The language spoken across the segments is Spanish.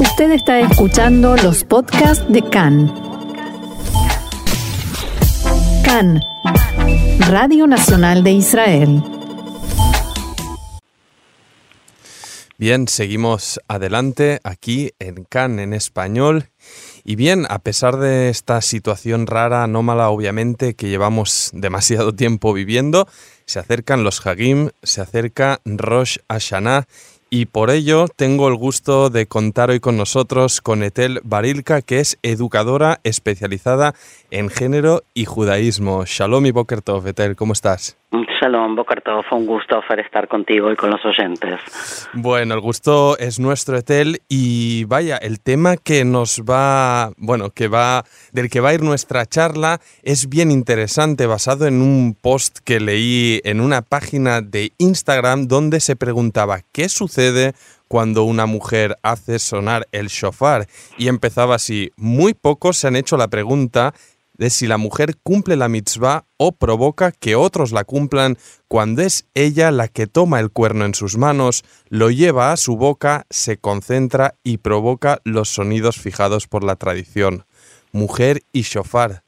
Usted está escuchando los podcasts de CAN. CAN, Radio Nacional de Israel. Bien, seguimos adelante aquí en CAN en español. Y bien, a pesar de esta situación rara, anómala, obviamente, que llevamos demasiado tiempo viviendo, se acercan los Hagim, se acerca Rosh Hashanah y por ello tengo el gusto de contar hoy con nosotros con Etel Barilka, que es educadora especializada en género y judaísmo. Shalom y Boker Etel, ¿cómo estás? Shalom, Boker Tov, un gusto estar contigo y con los oyentes. Bueno, el gusto es nuestro, Etel, y vaya, el tema que nos va, bueno, que va, del que va a ir nuestra charla es bien interesante, basado en un post que leí en una página de Instagram donde se preguntaba qué sucede cuando una mujer hace sonar el shofar. Y empezaba así, muy pocos se han hecho la pregunta de si la mujer cumple la mitzvah o provoca que otros la cumplan cuando es ella la que toma el cuerno en sus manos, lo lleva a su boca, se concentra y provoca los sonidos fijados por la tradición. Mujer y shofar.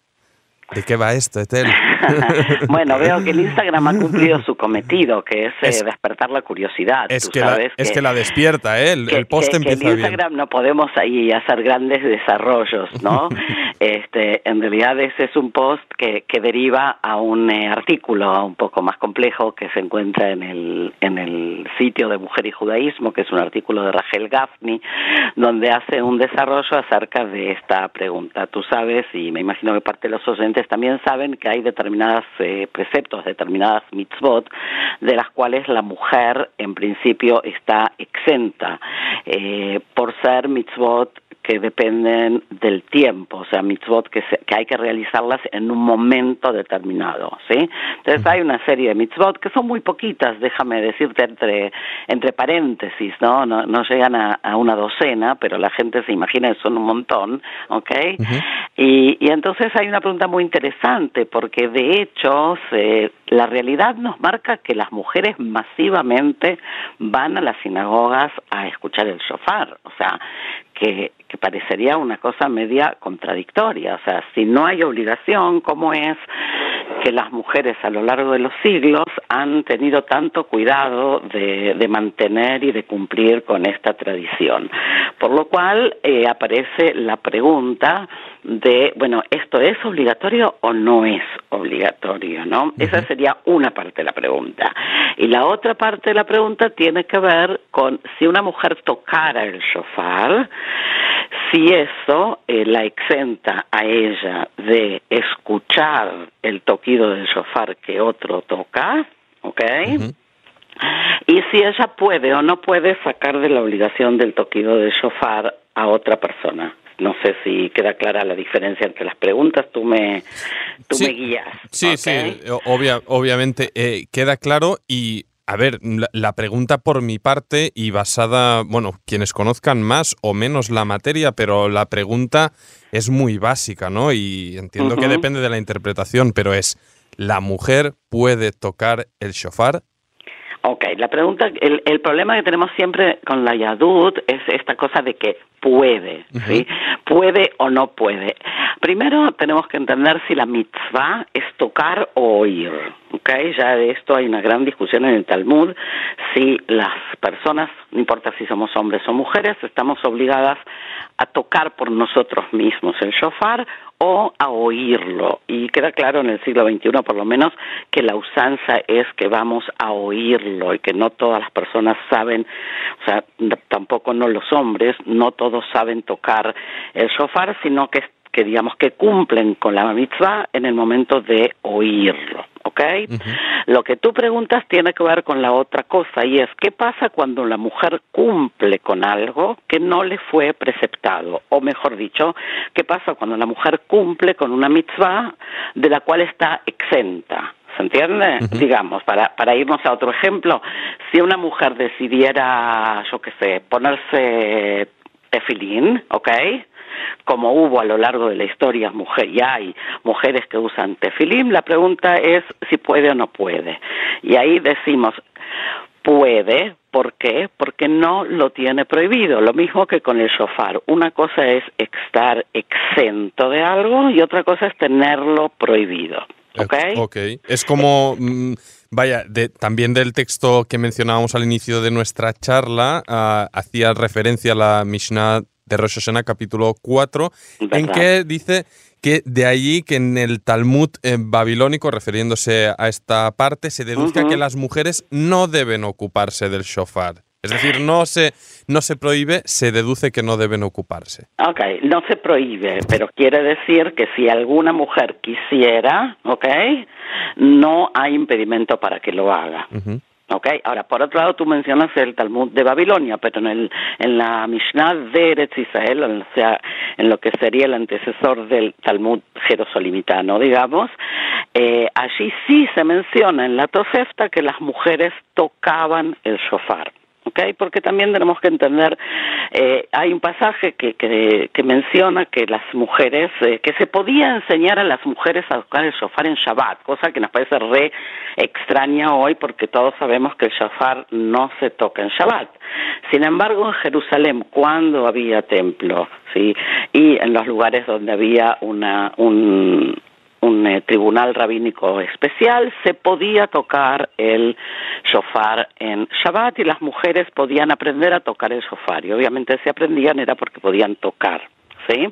¿De qué va esto, Etel? bueno, veo que el Instagram ha cumplido su cometido, que es, eh, despertar la curiosidad. Es, que, la, es que la despierta, ¿eh? El, post empieza en Instagram no podemos ahí hacer grandes desarrollos, ¿no? este, en realidad ese es un post que, que deriva a un eh, artículo un poco más complejo que se encuentra en el, en el sitio de Mujer y Judaísmo, que es un artículo de Rachel Gaffney, donde hace un desarrollo acerca de esta pregunta. Tú sabes, y me imagino que parte de los oyentes también saben, que hay determinados eh, preceptos, determinadas mitzvot, de las cuales la mujer en principio está exenta eh, por ser mitzvot que dependen del tiempo, o sea, mitzvot que, que hay que realizarlas en un momento determinado, ¿sí? Entonces hay una serie de mitzvot que son muy poquitas, déjame decirte entre, entre paréntesis, ¿no? No, no llegan a, una docena, pero la gente se imagina que son un montón, ¿ok? y, y entonces hay una pregunta muy interesante, porque de hecho la realidad nos marca que las mujeres masivamente van a las sinagogas a escuchar el shofar, o sea, que, que parecería una cosa media contradictoria. O sea, si no hay obligación, ¿cómo es que las mujeres a lo largo de los siglos han tenido tanto cuidado de, de mantener y de cumplir con esta tradición? Por lo cual eh, aparece la pregunta de, bueno, ¿esto es obligatorio o no es obligatorio? ¿no? Esa sería una parte de la pregunta. Y la otra parte de la pregunta tiene que ver con si una mujer tocara el shofar, si eso eh, la exenta a ella de escuchar el toquido del shofar que otro toca, ¿ok? Y si ella puede o no puede sacar de la obligación del toquido del shofar a otra persona. No sé si queda clara la diferencia entre las preguntas, tú me, tú me guías. Sí, sí, obvia, obviamente eh, queda claro y a ver, la, pregunta por mi parte y basada, bueno, quienes conozcan más o menos la materia, pero la pregunta es muy básica, ¿no? Y entiendo que depende de la interpretación, pero es, ¿la mujer puede tocar el shofar? Ok, la pregunta, el, el problema que tenemos siempre con la yadut es esta cosa de que puede, ¿sí? Puede o no puede. Primero tenemos que entender si la mitzvah es tocar o oír, ¿ok? Ya de esto hay una gran discusión en el Talmud, si las personas, no importa si somos hombres o mujeres, estamos obligadas a tocar por nosotros mismos el shofar o a oírlo. Y queda claro en el siglo XXI, por lo menos, que la usanza es que vamos a oírlo y que no todas las personas saben, o sea, tampoco no los hombres, no todos saben tocar el shofar, sino que que digamos que cumplen con la mitzvah en el momento de oírlo, ¿ok? Lo que tú preguntas tiene que ver con la otra cosa y es qué pasa cuando la mujer cumple con algo que no le fue preceptado, o mejor dicho, qué pasa cuando la mujer cumple con una mitzvah de la cual está exenta. ¿Se entiende? Digamos, para, para irnos a otro ejemplo, si una mujer decidiera, yo qué sé, ponerse tefilín, ¿ok? Como hubo a lo largo de la historia mujer, y hay mujeres que usan tefilim, la pregunta es si puede o no puede. Y ahí decimos, puede ¿Por qué? Porque no lo tiene prohibido. Lo mismo que con el shofar. Una cosa es estar exento de algo y otra cosa es tenerlo prohibido. ¿Ok? Ok. Es como, mm, vaya, de, también del texto que mencionábamos al inicio de nuestra charla, ah, hacía referencia a la Mishnah de Rosh Hashanah, capítulo 4, en que dice que de allí que en el Talmud eh, babilónico, refiriéndose a esta parte, se Ujú. que las mujeres no deben ocuparse del shofar. Es decir, no se, no se prohíbe, se deduce que no deben ocuparse. Ok, no se prohíbe, pero quiere decir que si alguna mujer quisiera, ok, no hay impedimento para que lo haga. Ujú. Ok, ahora por otro lado tú mencionas el Talmud de Babilonia, pero en, el, en la Mishnah de Eretz Israel, o sea, en lo que sería el antecesor del Talmud jerosolimitano, digamos, eh, allí sí se menciona en la Tosefta que las mujeres tocaban el shofar. ¿Ok? Porque también tenemos que entender, eh, hay un pasaje que, que, que menciona que las mujeres, eh, que se podía enseñar a las mujeres a tocar el shofar en Shabbat, cosa que nos parece re extraña hoy porque todos sabemos que el shofar no se toca en Shabbat. Sin embargo, en Jerusalén, cuando había templo, ¿sí? y en los lugares donde había una, un, un eh, tribunal rabínico especial, se podía tocar el shofar en Shabbat y las mujeres podían aprender a tocar el shofar. Y obviamente si aprendían era porque podían tocar. ¿Sí?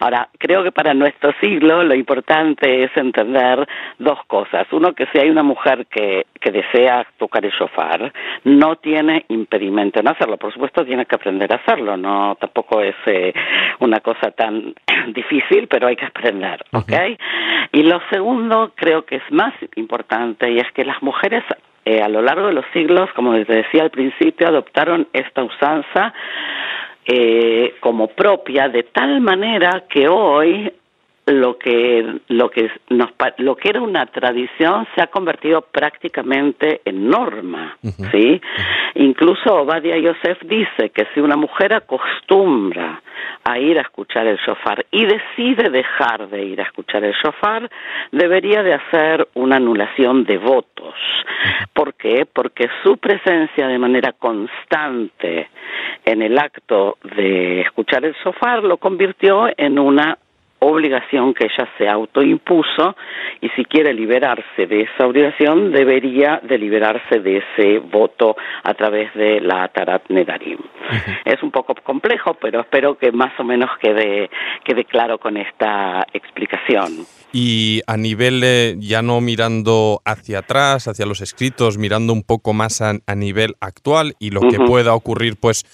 Ahora, creo que para nuestro siglo lo importante es entender dos cosas. Uno, que si hay una mujer que, que desea tocar el shofar, no tiene impedimento en hacerlo. Por supuesto, tiene que aprender a hacerlo. No, tampoco es eh, una cosa tan difícil, pero hay que aprender, ¿ok? Y lo segundo, creo que es más importante, y es que las mujeres eh, a lo largo de los siglos, como les decía al principio, adoptaron esta usanza eh, como propia de tal manera que hoy lo que lo que nos lo que era una tradición se ha convertido prácticamente en norma, ¿sí? Incluso Obadia Yosef dice que si una mujer acostumbra a ir a escuchar el shofar y decide dejar de ir a escuchar el shofar, debería de hacer una anulación de votos. ¿Por qué? Porque su presencia de manera constante en el acto de escuchar el shofar lo convirtió en una obligación que ella se autoimpuso y si quiere liberarse de esa obligación debería de liberarse de ese voto a través de la Atarat Nedarim. Es un poco complejo, pero espero que más o menos quede, quede claro con esta explicación. Y a nivel, eh, ya no mirando hacia atrás, hacia los escritos, mirando un poco más a, a nivel actual y lo que pueda ocurrir, pues,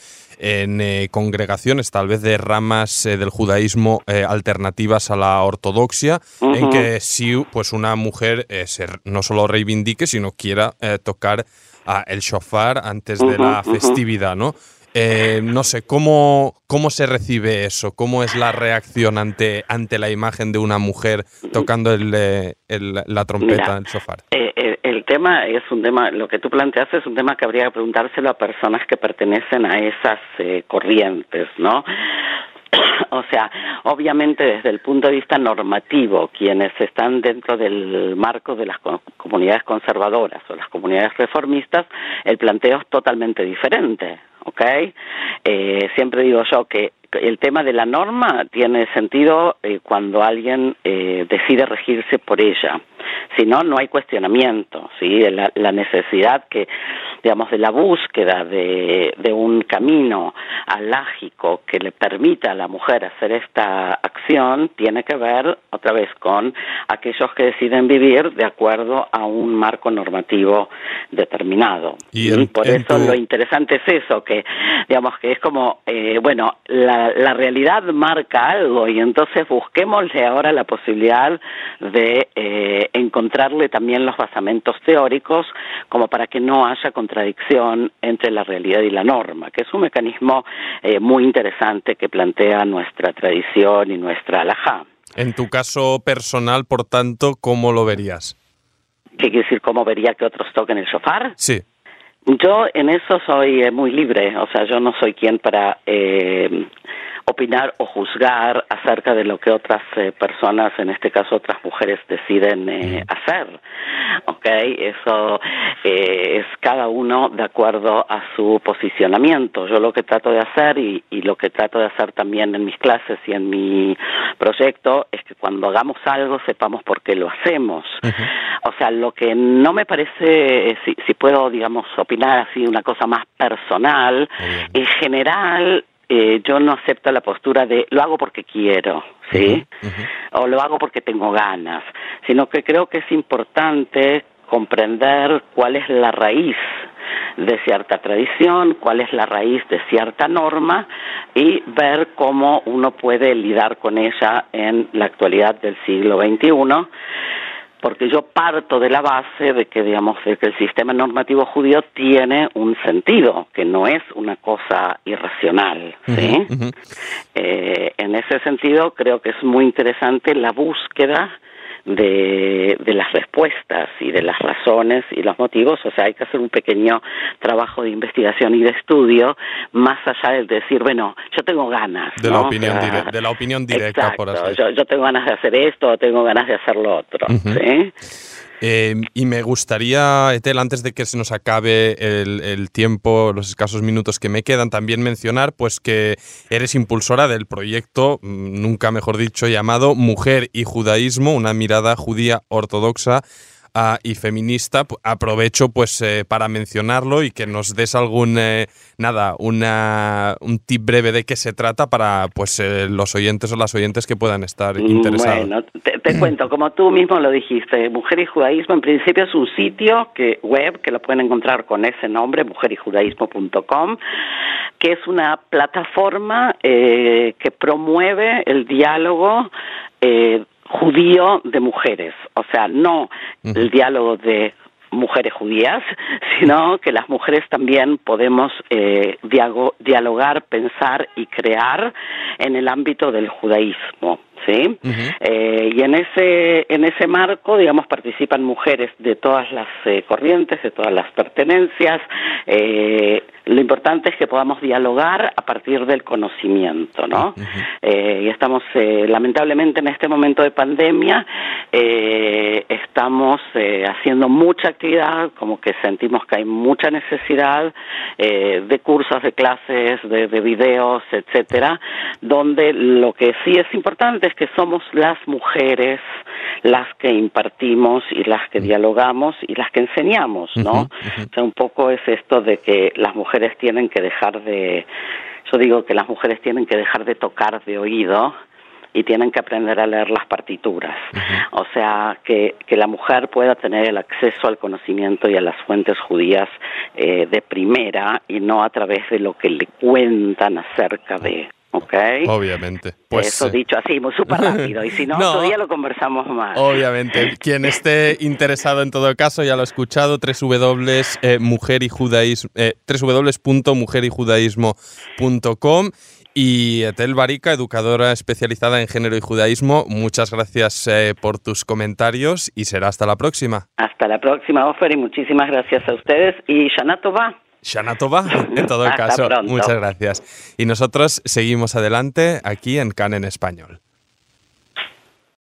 en eh, congregaciones, tal vez de ramas eh, del judaísmo eh, alternativas a la ortodoxia, en que si pues una mujer se no solo reivindique, sino quiera tocar ah, el shofar antes de la festividad, ¿no? Eh, no sé, ¿cómo, ¿cómo se recibe eso? ¿Cómo es la reacción ante, ante la imagen de una mujer tocando el, eh, el- la trompeta, Mira, el shofar? Eh, eh, el tema es un tema, lo que tú planteas es un tema que habría que preguntárselo a personas que pertenecen a esas eh, corrientes, ¿no? O sea, obviamente desde el punto de vista normativo, quienes están dentro del marco de las co- comunidades conservadoras o las comunidades reformistas, el planteo es totalmente diferente, ¿ok? Eh, siempre digo yo que el tema de la norma tiene sentido eh, cuando alguien eh, decide regirse por ella. Si no, no hay cuestionamiento, ¿sí? La, la necesidad que, digamos, de la búsqueda de, de un camino alágico que le permita a la mujer hacer esta acción tiene que ver, otra vez, con aquellos que deciden vivir de acuerdo a un marco normativo determinado. Y en- por eso tu- lo interesante es eso, que digamos que es como, eh, bueno, la, la realidad marca algo y entonces busquémosle ahora la posibilidad de eh, encontrarle también los basamentos teóricos como para que no haya contradicción entre la realidad y la norma, que es un mecanismo eh, muy interesante que plantea nuestra tradición y nuestra alajá. En tu caso personal, por tanto, ¿cómo lo verías? ¿Qué quiere decir cómo vería que otros toquen el shofar? Sí. Yo en eso soy eh, muy libre, o sea, yo no soy quien para eh, opinar o juzgar acerca de lo que otras eh, personas, en este caso otras mujeres, deciden eh, hacer. ¿Ok? Eso eh, es cada uno de acuerdo a su posicionamiento. Yo lo que trato de hacer y, y lo que trato de hacer también en mis clases y en mi proyecto es que cuando hagamos algo sepamos por qué lo hacemos. O sea, lo que no me parece, si, si puedo, digamos, opinar así una cosa más personal, en general eh, yo no acepto la postura de lo hago porque quiero, ¿sí? O lo hago porque tengo ganas, sino que creo que es importante comprender cuál es la raíz de cierta tradición, cuál es la raíz de cierta norma y ver cómo uno puede lidiar con ella en la actualidad del siglo XXI porque yo parto de la base de que digamos de que el sistema normativo judío tiene un sentido que no es una cosa irracional ¿sí? Eh, en ese sentido creo que es muy interesante la búsqueda de, de las respuestas y de las razones y los motivos, o sea, hay que hacer un pequeño trabajo de investigación y de estudio, más allá de decir, bueno, yo tengo ganas. De, la, opinión de la opinión directa, por así yo, yo tengo ganas de hacer esto o tengo ganas de hacer lo otro. ¿sí? Eh, y me gustaría, Etel, antes de que se nos acabe el, tiempo, los escasos minutos que me quedan, también mencionar pues que eres impulsora del proyecto, mm, nunca mejor dicho, llamado Mujer y Judaísmo, una mirada judía ortodoxa y feminista, aprovecho pues eh, para mencionarlo y que nos des algún eh, nada, una, un tip breve de qué se trata para pues eh, los oyentes o las oyentes que puedan estar mm, interesados. Bueno, te, cuento, como tú mismo lo dijiste, Mujer y Judaísmo en principio es un sitio que web que lo pueden encontrar con ese nombre, mujerijudaísmo.com, que es una plataforma que promueve el diálogo eh, judío de mujeres, o sea, no el diálogo de mujeres judías, sino que las mujeres también podemos eh, dialogar, pensar y crear en el ámbito del judaísmo. ¿Sí? eh, y en ese, en ese marco, digamos, participan mujeres de todas las eh, corrientes, de todas las pertenencias. Eh, lo importante es que podamos dialogar a partir del conocimiento, ¿no? eh, y estamos, eh, lamentablemente, en este momento de pandemia, eh, estamos eh, haciendo mucha actividad, como que sentimos que hay mucha necesidad eh, de cursos, de clases, de, de videos, etcétera, donde lo que sí es importante es que somos las mujeres las que impartimos y las que dialogamos y las que enseñamos, ¿no? O sea, un poco es esto de que las mujeres tienen que dejar de, yo digo que las mujeres tienen que dejar de tocar de oído y tienen que aprender a leer las partituras. O sea, que, que la mujer pueda tener el acceso al conocimiento y a las fuentes judías eh, de primera y no a través de lo que le cuentan acerca de Okay. Obviamente. Pues, Eso dicho así, muy súper rápido. Y si no, no, todavía lo conversamos más. Obviamente. Quien esté interesado en todo caso, ya lo ha escuchado, www, eh, eh, www.mujeryjudaísmo.com. Y Etel Barica, educadora especializada en género y judaísmo, muchas gracias eh, por tus comentarios y será hasta la próxima. Hasta la próxima, Ofer, y muchísimas gracias a ustedes. Y Shanato va. Shanatova, en todo caso. Muchas gracias. Y nosotros seguimos adelante aquí en CAN en español.